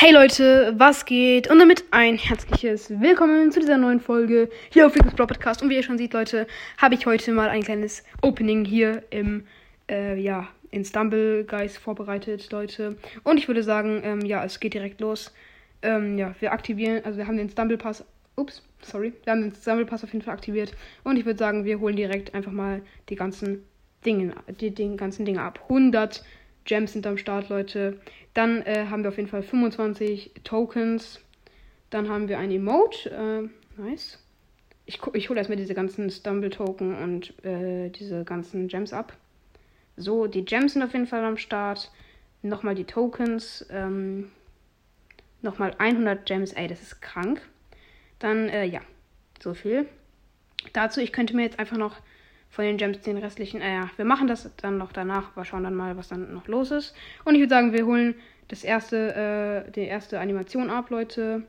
Hey Leute, was geht? Und damit ein herzliches Willkommen zu dieser neuen Folge hier auf Rico's Brawl Podcast. Und wie ihr schon seht, Leute, habe ich heute mal ein kleines Opening hier im, äh, ja, in Stumble Guys vorbereitet, Leute. Und ich würde sagen, ähm, ja, es geht direkt los. Ähm, ja, wir aktivieren, also wir haben den Stumble Pass, ups, sorry, wir haben den Stumble Pass auf jeden Fall aktiviert. Und ich würde sagen, wir holen direkt einfach mal die ganzen Dinge, die, die ganzen Dinge ab. 100 Gems sind am Start, Leute. Dann äh, haben wir auf jeden Fall 25 Tokens. Dann haben wir ein Emote. Äh, nice. Ich, ich hole erstmal diese ganzen Stumble-Token und äh, diese ganzen Gems ab. So, die Gems sind auf jeden Fall am Start. Nochmal die Tokens. Ähm, Nochmal 100 Gems. Ey, das ist krank. Dann, äh, ja, so viel. Dazu, ich könnte mir jetzt einfach noch von den Gems den restlichen. Äh, wir machen das dann noch danach. Wir schauen dann mal, was dann noch los ist. Und ich würde sagen, wir holen das erste, äh, die erste Animation ab, Leute.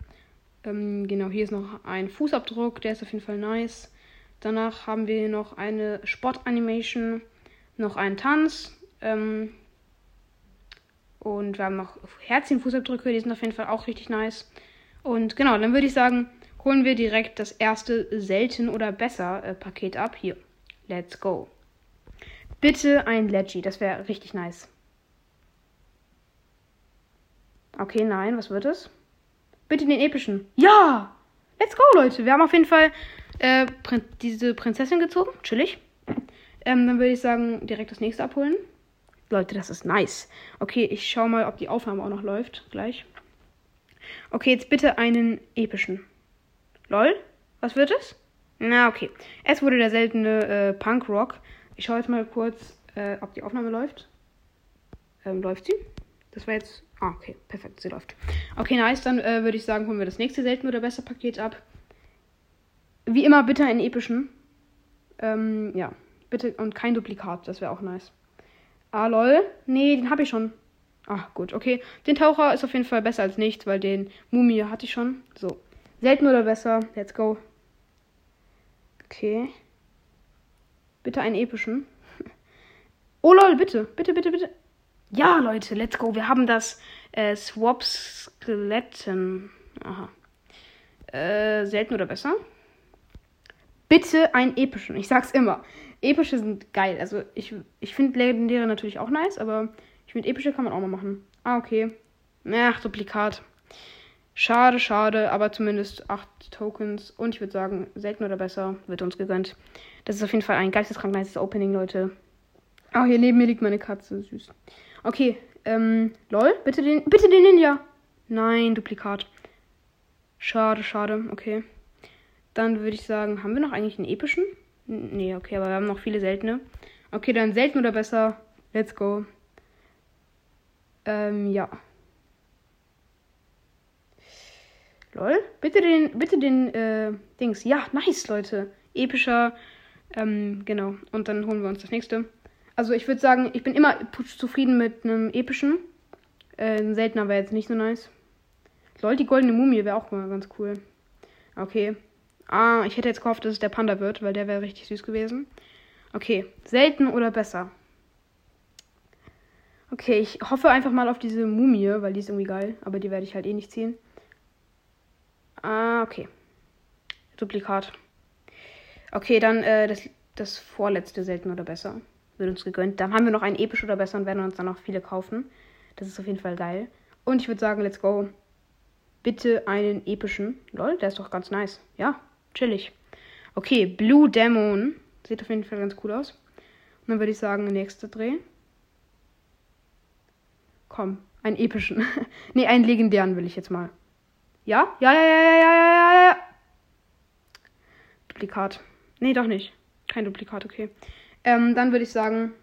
Ähm, genau, hier ist noch ein Fußabdruck, der ist auf jeden Fall nice. Danach haben wir noch eine Spot-Animation, noch einen Tanz. Ähm, und wir haben noch Herzchen-Fußabdrücke, die sind auf jeden Fall auch richtig nice. Und genau, dann würde ich sagen, holen wir direkt das erste selten oder besser äh, Paket ab. Hier. Let's go. Bitte ein Leggy, das wäre richtig nice. Okay, nein, was wird es? Bitte den epischen. Ja! Let's go, Leute. Wir haben auf jeden Fall äh, Prin diese Prinzessin gezogen. Chillig. Ähm, dann würde ich sagen, direkt das nächste abholen. Leute, das ist nice. Okay, ich schau mal, ob die Aufnahme auch noch läuft. Gleich. Okay, jetzt bitte einen epischen. Lol. Was wird es? Na, okay. Es wurde der seltene äh, Punkrock. Ich schaue jetzt mal kurz, äh, ob die Aufnahme läuft. Ähm, läuft sie? Das war jetzt. Ah, okay. Perfekt, sie läuft. Okay, nice. Dann äh, würde ich sagen, holen wir das nächste selten oder besser Paket ab. Wie immer, bitte einen epischen. Ähm, ja. Bitte und kein Duplikat. Das wäre auch nice. Ah, lol. Nee, den habe ich schon. Ah, gut, okay. Den Taucher ist auf jeden Fall besser als nichts, weil den Mumie hatte ich schon. So. Selten oder besser. Let's go. Okay. Bitte einen epischen. Oh lol, bitte, bitte, bitte, bitte. Ja, Leute, let's go. Wir haben das äh, Swap Skeletten. Aha. Äh, selten oder besser? Bitte einen epischen. Ich sag's immer. Epische sind geil. Also ich, ich finde legendäre natürlich auch nice, aber ich finde epische kann man auch mal machen. Ah, okay. Ach, Duplikat. Schade, schade, aber zumindest 8 Tokens. Und ich würde sagen, selten oder besser wird uns gegönnt. Das ist auf jeden Fall ein geisteskrank nice Opening, Leute. Ah, oh, hier neben mir liegt meine Katze. Süß. Okay, ähm, lol, bitte den, bitte den Ninja. Nein, Duplikat. Schade, schade, okay. Dann würde ich sagen, haben wir noch eigentlich einen epischen? Nee, okay, aber wir haben noch viele seltene. Okay, dann selten oder besser. Let's go. Ähm, ja. Lol. Bitte den, bitte den, äh, Dings. Ja, nice, Leute. Epischer. Ähm, genau. Und dann holen wir uns das nächste. Also ich würde sagen, ich bin immer zufrieden mit einem epischen. Äh, ein seltener wäre jetzt nicht so nice. Lol, die goldene Mumie wäre auch mal ganz cool. Okay. Ah, ich hätte jetzt gehofft, dass es der Panda wird, weil der wäre richtig süß gewesen. Okay. Selten oder besser? Okay, ich hoffe einfach mal auf diese Mumie, weil die ist irgendwie geil. Aber die werde ich halt eh nicht ziehen. Ah, okay. Duplikat. Okay, dann äh, das, das vorletzte selten oder besser. Wird uns gegönnt. Dann haben wir noch ein episch oder besser und werden uns dann noch viele kaufen. Das ist auf jeden Fall geil. Und ich würde sagen, let's go. Bitte einen epischen. Lol, der ist doch ganz nice. Ja, chillig. Okay, Blue Demon. Sieht auf jeden Fall ganz cool aus. Und dann würde ich sagen, nächster Dreh. Komm, einen epischen. nee, einen legendären will ich jetzt mal. Ja? Ja, ja, ja, ja, ja, ja, ja. Duplikat. Nee, doch nicht. Kein Duplikat, okay. Ähm, dann würde ich sagen,